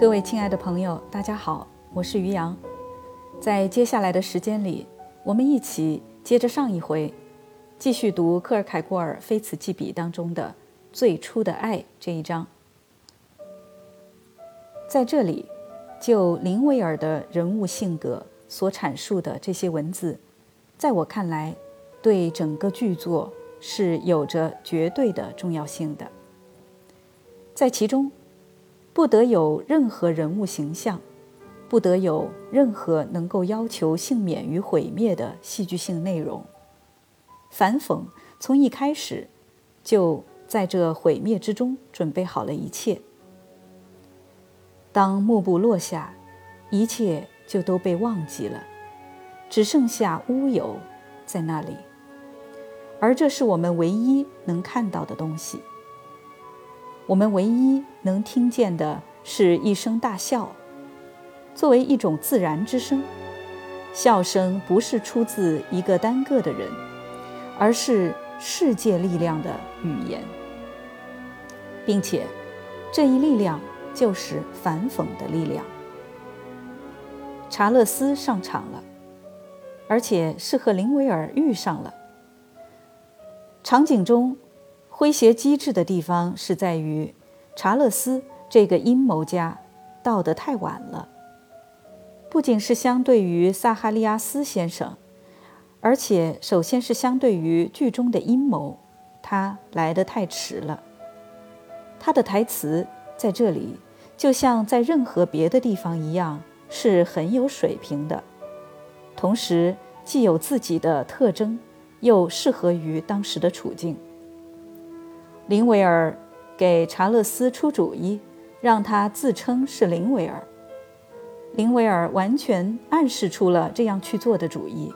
各位亲爱的朋友，大家好，我是于洋。在接下来的时间里，我们一起接着上一回，继续读克尔凯郭尔《非此即彼》当中的“最初的爱”这一章。在这里，就林威尔的人物性格所阐述的这些文字，在我看来，对整个剧作是有着绝对的重要性的。在其中。不得有任何人物形象，不得有任何能够要求幸免于毁灭的戏剧性内容。反讽从一开始就在这毁灭之中准备好了一切。当幕布落下，一切就都被忘记了，只剩下乌有在那里，而这是我们唯一能看到的东西。我们唯一能听见的是一声大笑，作为一种自然之声。笑声不是出自一个单个的人，而是世界力量的语言，并且这一力量就是反讽的力量。查勒斯上场了，而且是和林维尔遇上了。场景中。诙谐机智的地方是在于，查勒斯这个阴谋家到得太晚了。不仅是相对于萨哈利亚斯先生，而且首先是相对于剧中的阴谋，他来得太迟了。他的台词在这里就像在任何别的地方一样，是很有水平的，同时既有自己的特征，又适合于当时的处境。林维尔给查勒斯出主意，让他自称是林维尔。林维尔完全暗示出了这样去做的主意。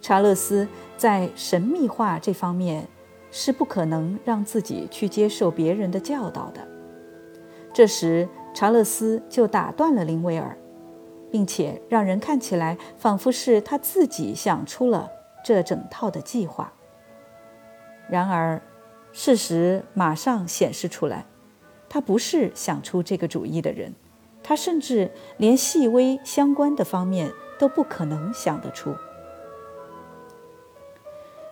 查勒斯在神秘化这方面是不可能让自己去接受别人的教导的。这时，查勒斯就打断了林维尔，并且让人看起来仿佛是他自己想出了这整套的计划。然而，事实马上显示出来，他不是想出这个主意的人，他甚至连细微相关的方面都不可能想得出。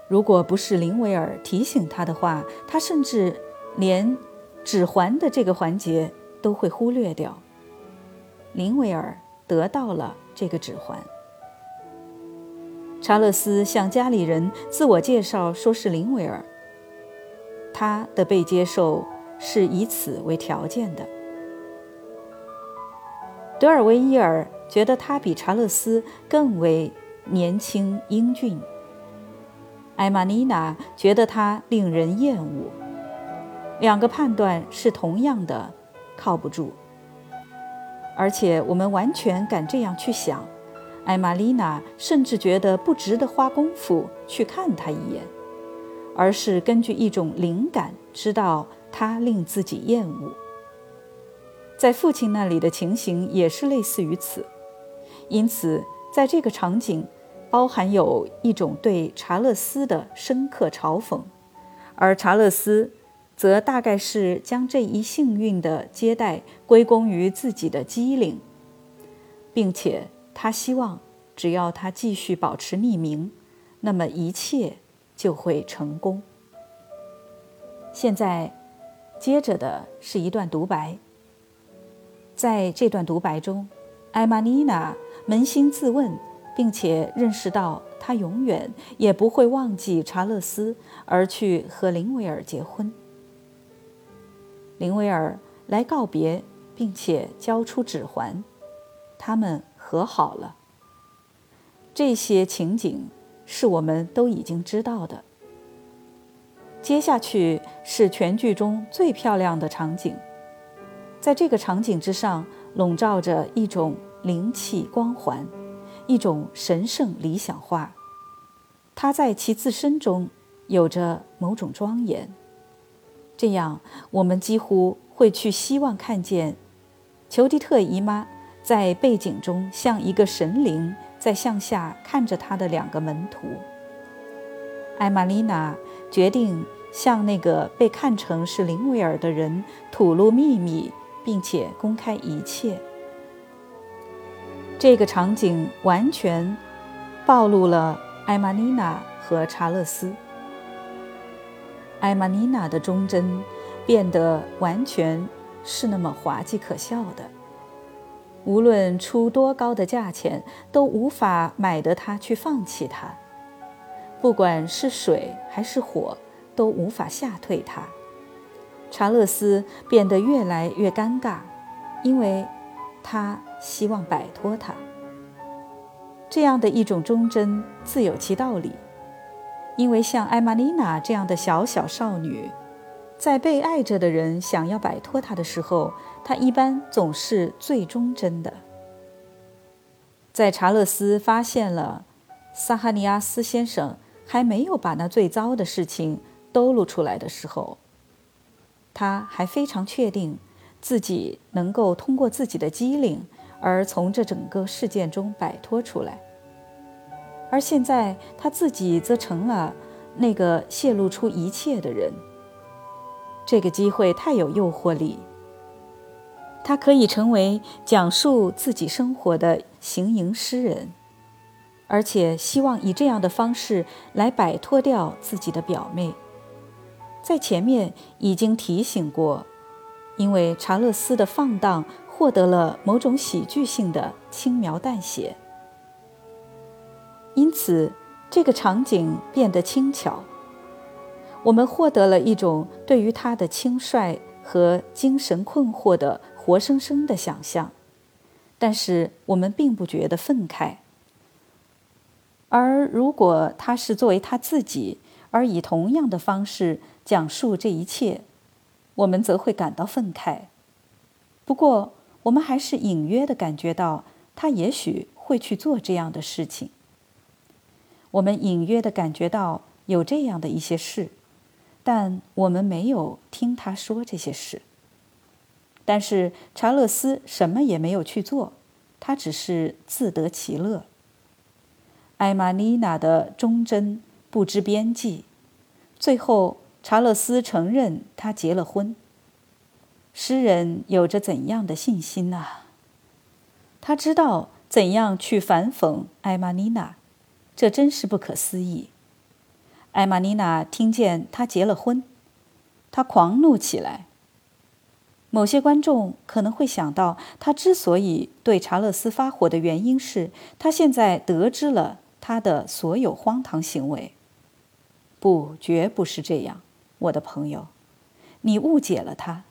如果不是林维尔提醒他的话，他甚至连指环的这个环节都会忽略掉。林维尔得到了这个指环。查勒斯向家里人自我介绍，说是林维尔。他的被接受是以此为条件的。德尔维伊尔觉得他比查勒斯更为年轻英俊，艾玛妮娜觉得他令人厌恶。两个判断是同样的，靠不住。而且我们完全敢这样去想，艾玛丽娜甚至觉得不值得花功夫去看他一眼。而是根据一种灵感，知道他令自己厌恶。在父亲那里的情形也是类似于此，因此在这个场景包含有一种对查勒斯的深刻嘲讽，而查勒斯则大概是将这一幸运的接待归功于自己的机灵，并且他希望只要他继续保持匿名，那么一切。就会成功。现在，接着的是一段独白。在这段独白中，艾玛妮娜扪心自问，并且认识到她永远也不会忘记查勒斯，而去和林维尔结婚。林维尔来告别，并且交出指环，他们和好了。这些情景。是我们都已经知道的。接下去是全剧中最漂亮的场景，在这个场景之上笼罩着一种灵气光环，一种神圣理想化，它在其自身中有着某种庄严。这样，我们几乎会去希望看见裘迪特姨妈在背景中像一个神灵。在向下看着他的两个门徒，艾玛丽娜决定向那个被看成是林维尔的人吐露秘密，并且公开一切。这个场景完全暴露了艾玛丽娜和查勒斯。艾玛丽娜的忠贞变得完全是那么滑稽可笑的，无论出多高的价钱，都无法买得她去放弃它。不管是水还是火，都无法吓退他。查勒斯变得越来越尴尬，因为他希望摆脱他。这样的一种忠贞自有其道理，因为像艾玛丽娜这样的小小少女，在被爱着的人想要摆脱她的时候，他一般总是最忠贞的。在查勒斯发现了萨哈尼亚斯先生还没有把那最糟的事情兜露出来的时候，他还非常确定自己能够通过自己的机灵而从这整个事件中摆脱出来，而现在他自己则成了那个泄露出一切的人。这个机会太有诱惑力，他可以成为讲述自己生活的行吟诗人，而且希望以这样的方式来摆脱掉自己的表妹。在前面已经提醒过，因为查勒斯的放荡获得了某种喜剧性的轻描淡写，因此这个场景变得轻巧。我们获得了一种对于他的轻率和精神困惑的活生生的想象，但是我们并不觉得愤慨。而如果他是作为他自己，而以同样的方式，讲述这一切，我们则会感到愤慨。不过，我们还是隐约的感觉到他也许会去做这样的事情。我们隐约的感觉到有这样的一些事，但我们没有听他说这些事。但是查勒斯什么也没有去做，他只是自得其乐。艾玛妮娜的忠贞不知边际，最后。查勒斯承认他结了婚。诗人有着怎样的信心呢？他知道怎样去反讽艾玛妮娜，这真是不可思议。艾玛妮娜听见他结了婚，他狂怒起来。某些观众可能会想到，他之所以对查勒斯发火的原因是他现在得知了他的所有荒唐行为。不，绝不是这样。我的朋友，你误解了他，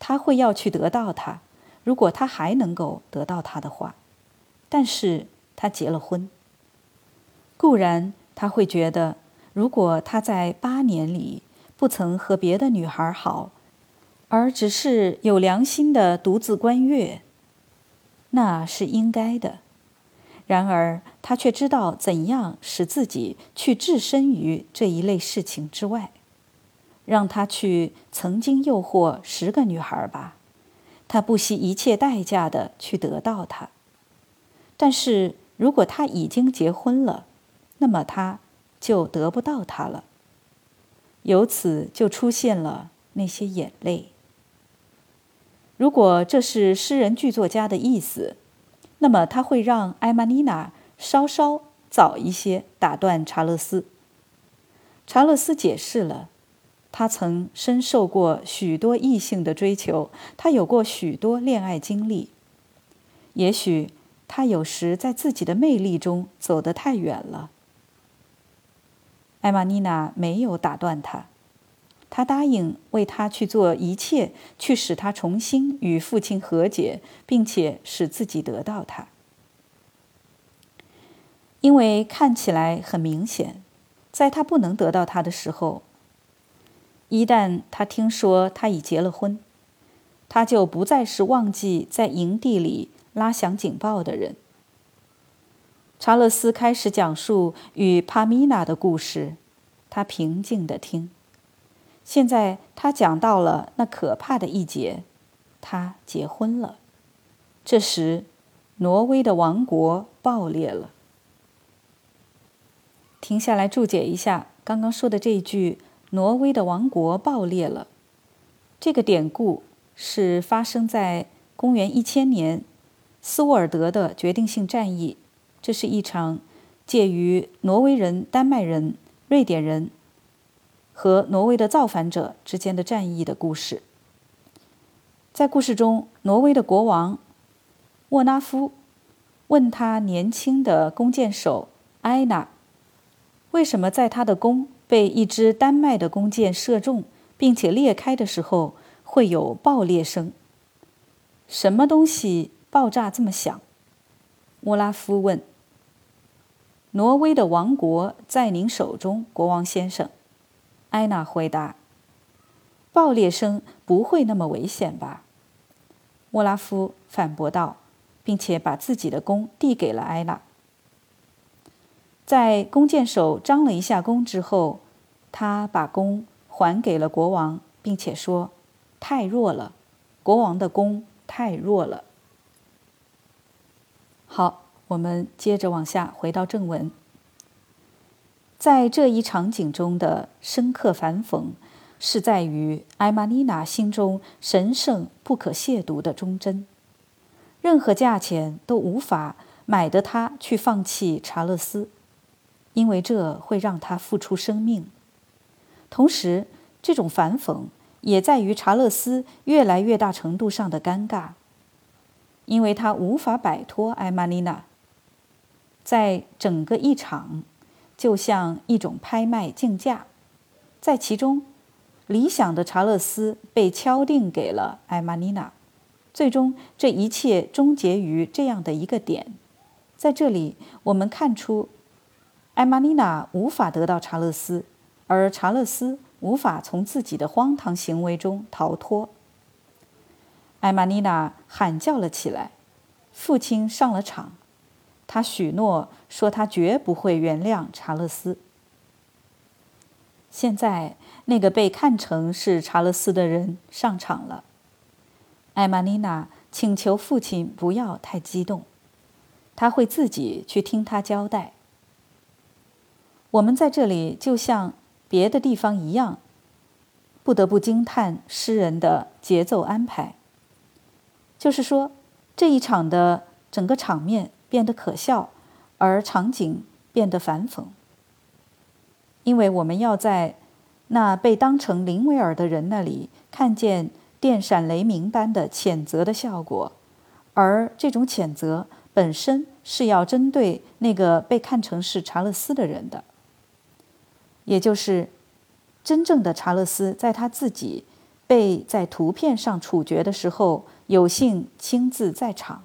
他会要去得到他，如果他还能够得到他的话，但是他结了婚。固然他会觉得，如果他在八年里不曾和别的女孩好，而只是有良心的独自观月，那是应该的。然而他却知道怎样使自己去置身于这一类事情之外。让他去曾经诱惑十个女孩吧，他不惜一切代价的去得到她。但是如果他已经结婚了，那么他就得不到她了。由此就出现了那些眼泪。如果这是诗人剧作家的意思，那么他会让艾玛妮娜稍稍早一些打断查勒斯。查勒斯解释了。他曾深受过许多异性的追求，他有过许多恋爱经历。也许他有时在自己的魅力中走得太远了。艾玛妮娜没有打断他，他答应为他去做一切，去使他重新与父亲和解，并且使自己得到他。因为看起来很明显，在他不能得到他的时候。一旦他听说他已结了婚，他就不再是忘记在营地里拉响警报的人。查勒斯开始讲述与帕米娜的故事，他平静地听。现在他讲到了那可怕的一节，他结婚了。这时，挪威的王国爆裂了。停下来注解一下刚刚说的这一句。挪威的王国爆裂了。这个典故是发生在公元一千年斯沃尔德的决定性战役。这是一场介于挪威人、丹麦人、瑞典人和挪威的造反者之间的战役的故事。在故事中，挪威的国王沃拉夫问他年轻的弓箭手埃娜，为什么在他的弓被一支丹麦的弓箭射中，并且裂开的时候会有爆裂声？什么东西爆炸这么响？沃拉夫问。挪威的王国在您手中，国王先生。”艾娜回答。“爆裂声不会那么危险吧？”沃拉夫反驳道，并且把自己的弓递给了艾娜。在弓箭手张了一下弓之后，他把弓还给了国王，并且说：“太弱了，国王的弓太弱了。”好。我们接着往下回到正文，在这一场景中的深刻反讽，是在于艾玛妮娜心中神圣不可亵渎的忠贞，任何价钱都无法买得她去放弃查勒斯，因为这会让她付出生命。同时，这种反讽也在于查勒斯越来越大程度上的尴尬，因为他无法摆脱艾玛妮娜。在整个一场，就像一种拍卖竞价，在其中，理想的查勒斯被敲定给了艾玛妮娜。最终，这一切终结于这样的一个点：在这里，我们看出，艾玛妮娜无法得到查勒斯，而查勒斯无法从自己的荒唐行为中逃脱。艾玛妮娜喊叫了起来，父亲上了场。他许诺说，他绝不会原谅查勒斯。现在，那个被看成是查勒斯的人上场了。艾玛妮娜请求父亲不要太激动，他会自己去听他交代。我们在这里就像别的地方一样，不得不惊叹诗人的节奏安排。就是说，这一场的整个场面。变得可笑，而场景变得反讽。因为我们要在那被当成林维尔的人那里看见电闪雷鸣般的谴责的效果，而这种谴责本身是要针对那个被看成是查勒斯的人的，也就是真正的查勒斯，在他自己被在图片上处决的时候，有幸亲自在场。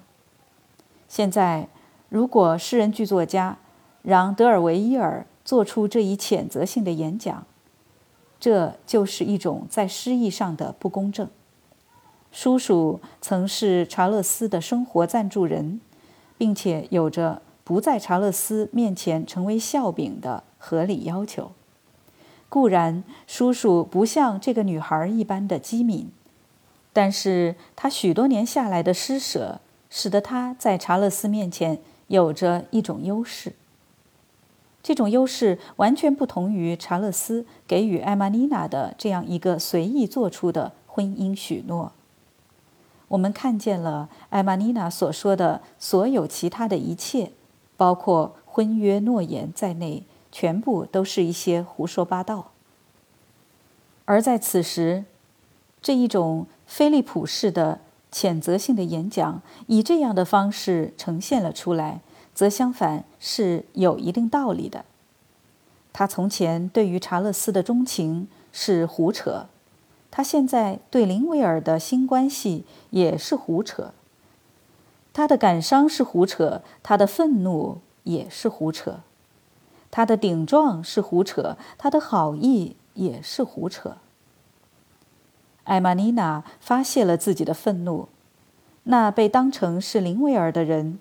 现在。如果诗人剧作家让德尔维伊尔做出这一谴责性的演讲，这就是一种在诗意上的不公正。叔叔曾是查勒斯的生活赞助人，并且有着不在查勒斯面前成为笑柄的合理要求。固然，叔叔不像这个女孩一般的机敏，但是他许多年下来的施舍，使得他在查勒斯面前。有着一种优势，这种优势完全不同于查勒斯给予艾玛妮娜的这样一个随意做出的婚姻许诺。我们看见了艾玛妮娜所说的所有其他的一切，包括婚约诺言在内，全部都是一些胡说八道。而在此时，这一种菲利普式的。谴责性的演讲以这样的方式呈现了出来，则相反是有一定道理的。他从前对于查勒斯的钟情是胡扯，他现在对林维尔的新关系也是胡扯。他的感伤是胡扯，他的愤怒也是胡扯，他的顶撞是胡扯，他的好意也是胡扯。艾玛妮娜发泄了自己的愤怒，那被当成是林维尔的人，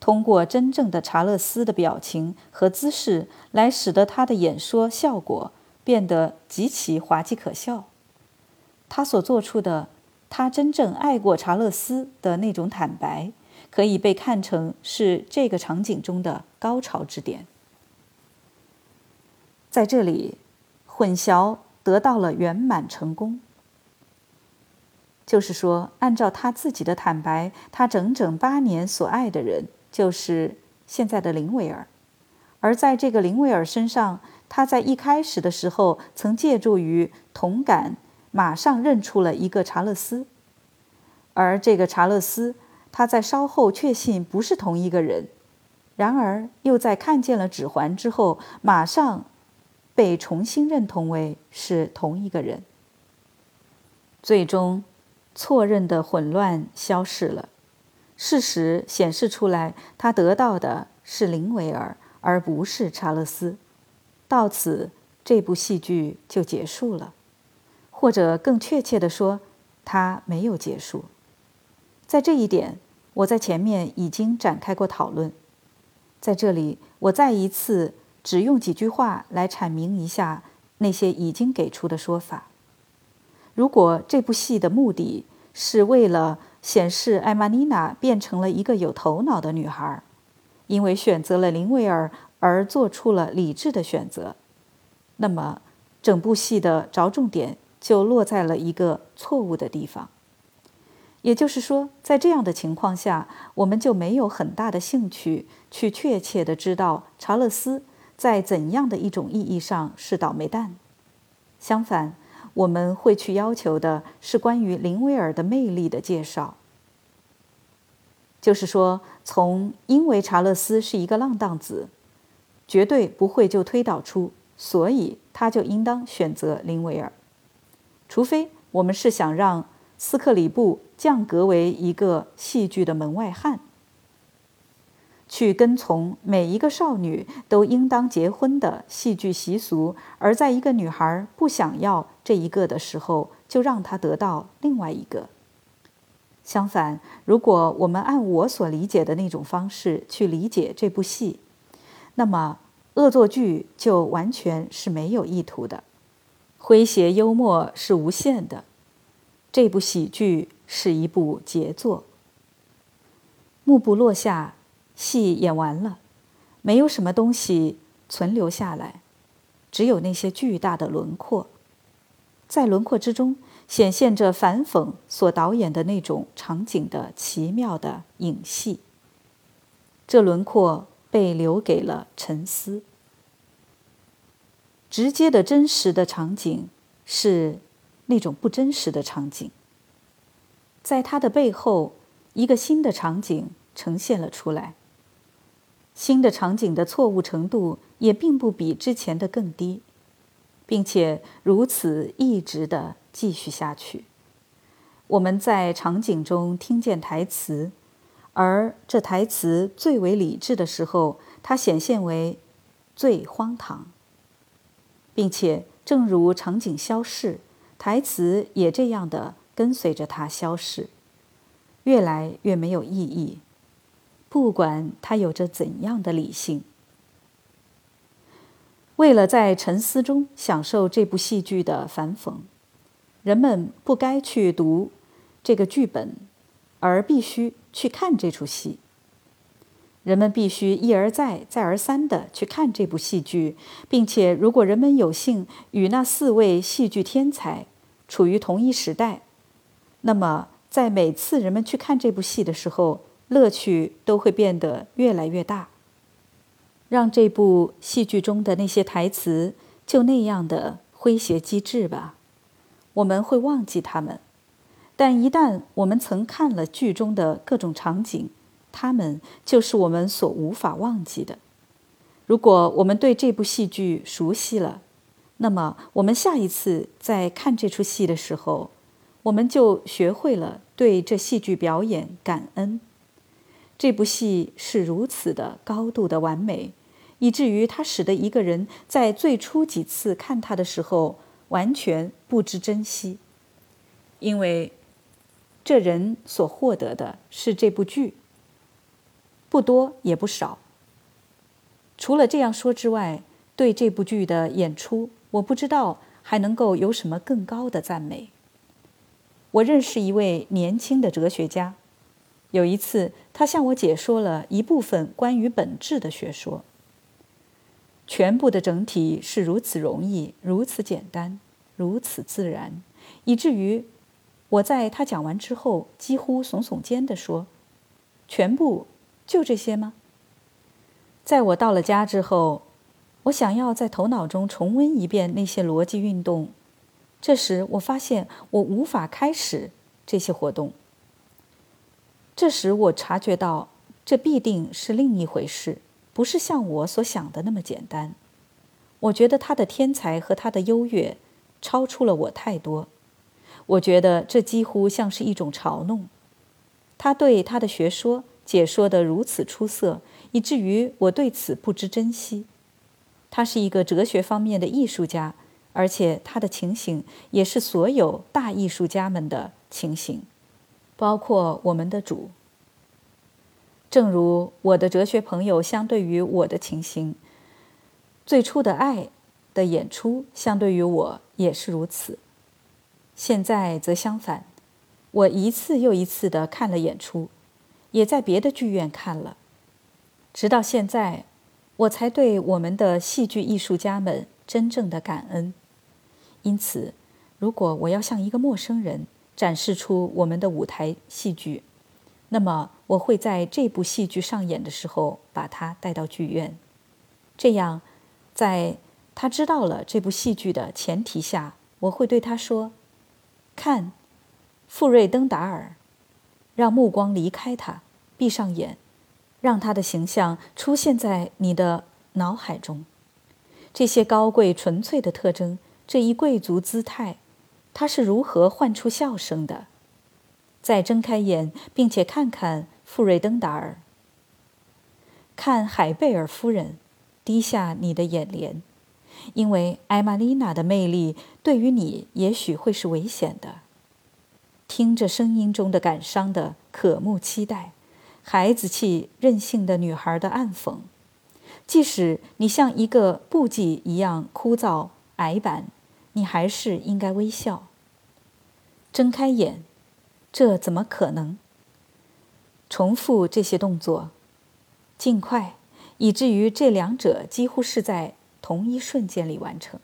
通过真正的查勒斯的表情和姿势来使得他的演说效果变得极其滑稽可笑。他所做出的，他真正爱过查勒斯的那种坦白，可以被看成是这个场景中的高潮之点。在这里，混淆得到了圆满成功。就是说，按照他自己的坦白，他整整八年所爱的人就是现在的林维尔，而在这个林维尔身上，他在一开始的时候曾借助于同感，马上认出了一个查勒斯，而这个查勒斯，他在稍后确信不是同一个人，然而又在看见了指环之后，马上被重新认同为是同一个人，最终。错认的混乱消逝了，事实显示出来，他得到的是林维尔，而不是查勒斯。到此，这部戏剧就结束了，或者更确切地说，它没有结束。在这一点，我在前面已经展开过讨论，在这里，我再一次只用几句话来阐明一下那些已经给出的说法。如果这部戏的目的是为了显示艾玛妮娜变成了一个有头脑的女孩，因为选择了林维尔而做出了理智的选择，那么整部戏的着重点就落在了一个错误的地方。也就是说，在这样的情况下，我们就没有很大的兴趣去确切的知道查勒斯在怎样的一种意义上是倒霉蛋。相反。我们会去要求的是关于林威尔的魅力的介绍，就是说，从因为查勒斯是一个浪荡子，绝对不会就推导出，所以他就应当选择林维尔，除非我们是想让斯克里布降格为一个戏剧的门外汉。去跟从每一个少女都应当结婚的戏剧习俗，而在一个女孩不想要这一个的时候，就让她得到另外一个。相反，如果我们按我所理解的那种方式去理解这部戏，那么恶作剧就完全是没有意图的，诙谐幽默是无限的。这部喜剧是一部杰作。幕布落下。戏演完了，没有什么东西存留下来，只有那些巨大的轮廓，在轮廓之中显现着反讽所导演的那种场景的奇妙的影戏。这轮廓被留给了沉思。直接的真实的场景是那种不真实的场景，在它的背后，一个新的场景呈现了出来。新的场景的错误程度也并不比之前的更低，并且如此一直的继续下去。我们在场景中听见台词，而这台词最为理智的时候，它显现为最荒唐，并且正如场景消逝，台词也这样的跟随着它消逝，越来越没有意义。不管他有着怎样的理性，为了在沉思中享受这部戏剧的反讽，人们不该去读这个剧本，而必须去看这出戏。人们必须一而再、再而三的去看这部戏剧，并且，如果人们有幸与那四位戏剧天才处于同一时代，那么在每次人们去看这部戏的时候，乐趣都会变得越来越大。让这部戏剧中的那些台词就那样的诙谐机智吧，我们会忘记他们。但一旦我们曾看了剧中的各种场景，他们就是我们所无法忘记的。如果我们对这部戏剧熟悉了，那么我们下一次在看这出戏的时候，我们就学会了对这戏剧表演感恩。这部戏是如此的高度的完美，以至于它使得一个人在最初几次看它的时候完全不知珍惜，因为这人所获得的是这部剧，不多也不少。除了这样说之外，对这部剧的演出，我不知道还能够有什么更高的赞美。我认识一位年轻的哲学家。有一次，他向我解说了一部分关于本质的学说。全部的整体是如此容易、如此简单、如此自然，以至于我在他讲完之后，几乎耸耸肩地说：“全部就这些吗？”在我到了家之后，我想要在头脑中重温一遍那些逻辑运动，这时我发现我无法开始这些活动。这时我察觉到，这必定是另一回事，不是像我所想的那么简单。我觉得他的天才和他的优越超出了我太多。我觉得这几乎像是一种嘲弄。他对他的学说解说得如此出色，以至于我对此不知珍惜。他是一个哲学方面的艺术家，而且他的情形也是所有大艺术家们的情形，包括我们的主。正如我的哲学朋友相对于我的情形，最初的爱的演出相对于我也是如此。现在则相反，我一次又一次地看了演出，也在别的剧院看了，直到现在，我才对我们的戏剧艺术家们真正的感恩。因此，如果我要向一个陌生人展示出我们的舞台戏剧，那么我会在这部戏剧上演的时候把他带到剧院，这样，在他知道了这部戏剧的前提下，我会对他说。看，富瑞登达尔，让目光离开他，闭上眼，让他的形象出现在你的脑海中。这些高贵纯粹的特征，这一贵族姿态，他是如何唤出笑声的？再睁开眼，并且看看富瑞登达尔，看海贝尔夫人，低下你的眼帘。因为艾玛丽娜的魅力对于你也许会是危险的。听着声音中的感伤的渴慕期待，孩子气任性的女孩的暗讽，即使你像一个布迹一样枯燥矮板，你还是应该微笑。睁开眼，这怎么可能？重复这些动作，尽快，以至于这两者几乎是在。同一瞬间里完成。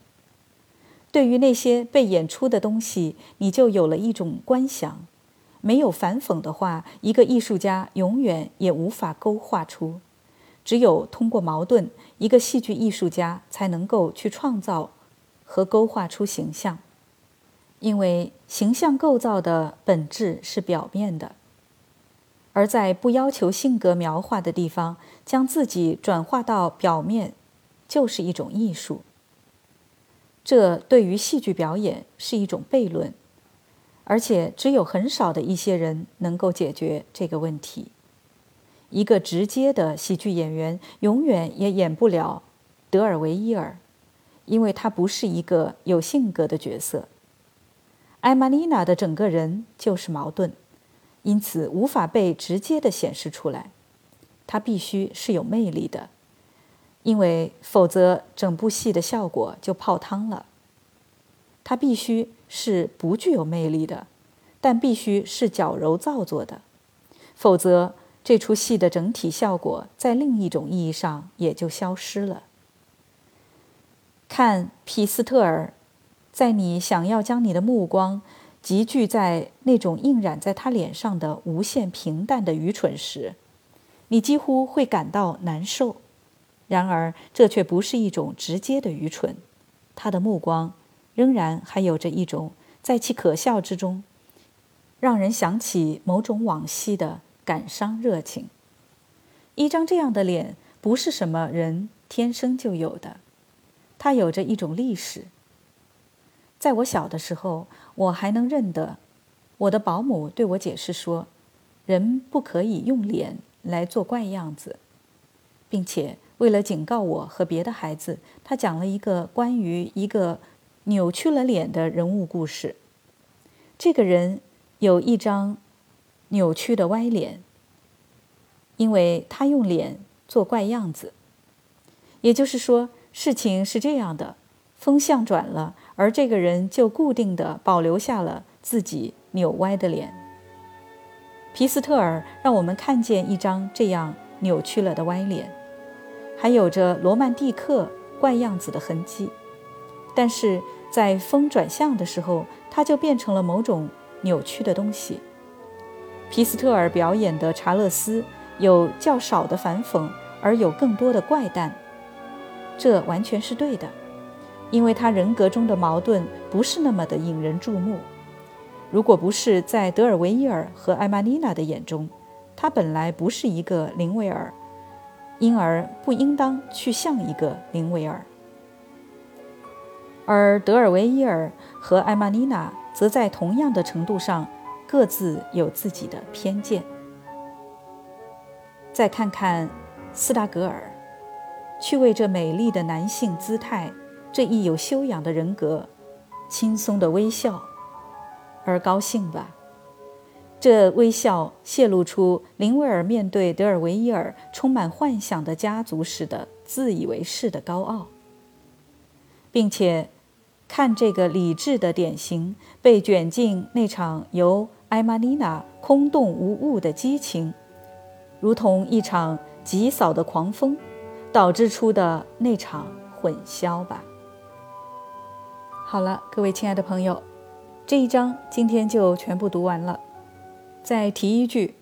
对于那些被演出的东西，你就有了一种观想。没有反讽的话，一个艺术家永远也无法勾画出。只有通过矛盾，一个戏剧艺术家才能够去创造和勾画出形象。因为形象构造的本质是表面的，而在不要求性格描画的地方，将自己转化到表面。就是一种艺术。这对于戏剧表演是一种悖论，而且只有很少的一些人能够解决这个问题。一个直接的喜剧演员永远也演不了德尔维伊尔，因为他不是一个有性格的角色。艾玛丽娜的整个人就是矛盾，因此无法被直接的显示出来。他必须是有魅力的。因为否则整部戏的效果就泡汤了。她必须是不具有魅力的，但必须是矫揉造作的，否则这出戏的整体效果在另一种意义上也就消失了。看皮斯特尔，在你想要将你的目光集聚在那种映染在他脸上的无限平淡的愚蠢时，你几乎会感到难受。然而，这却不是一种直接的愚蠢。他的目光仍然还有着一种在其可笑之中，让人想起某种往昔的感伤热情。一张这样的脸不是什么人天生就有的，它有着一种历史。在我小的时候，我还能认得，我的保姆对我解释说，人不可以用脸来做怪样子，并且。为了警告我和别的孩子，他讲了一个关于一个扭曲了脸的人物故事。这个人有一张扭曲的歪脸，因为他用脸做怪样子。也就是说，事情是这样的：风向转了，而这个人就固定的保留下了自己扭歪的脸。皮斯特尔让我们看见一张这样扭曲了的歪脸。还有着罗曼蒂克怪样子的痕迹，但是在风转向的时候，它就变成了某种扭曲的东西。皮斯特尔表演的查勒斯有较少的反讽，而有更多的怪诞，这完全是对的，因为他人格中的矛盾不是那么的引人注目。如果不是在德尔维伊尔和艾玛妮娜的眼中，他本来不是一个林维尔，因而不应当去像一个林维尔。而德尔维伊尔和艾玛妮娜则在同样的程度上各自有自己的偏见。再看看斯达格尔，去为这美丽的男性姿态、这一有修养的人格、轻松的微笑而高兴吧。这微笑泄露出林威尔面对德尔维伊尔充满幻想的家族时的自以为是的高傲，并且。看这个理智的典型被卷进那场由艾玛妮娜空洞无物的激情，如同一场急扫的狂风，导致出的那场混淆吧。好了，各位亲爱的朋友，这一章今天就全部读完了。再提一句，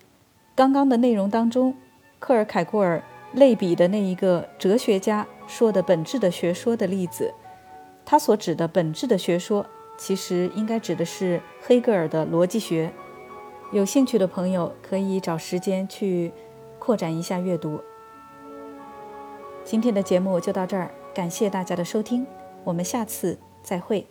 刚刚的内容当中，克尔凯郭尔类比的那一个哲学家说的本质的学说的例子。他所指的本质的学说，其实应该指的是黑格尔的逻辑学。有兴趣的朋友可以找时间去扩展一下阅读。今天的节目就到这儿，感谢大家的收听，我们下次再会。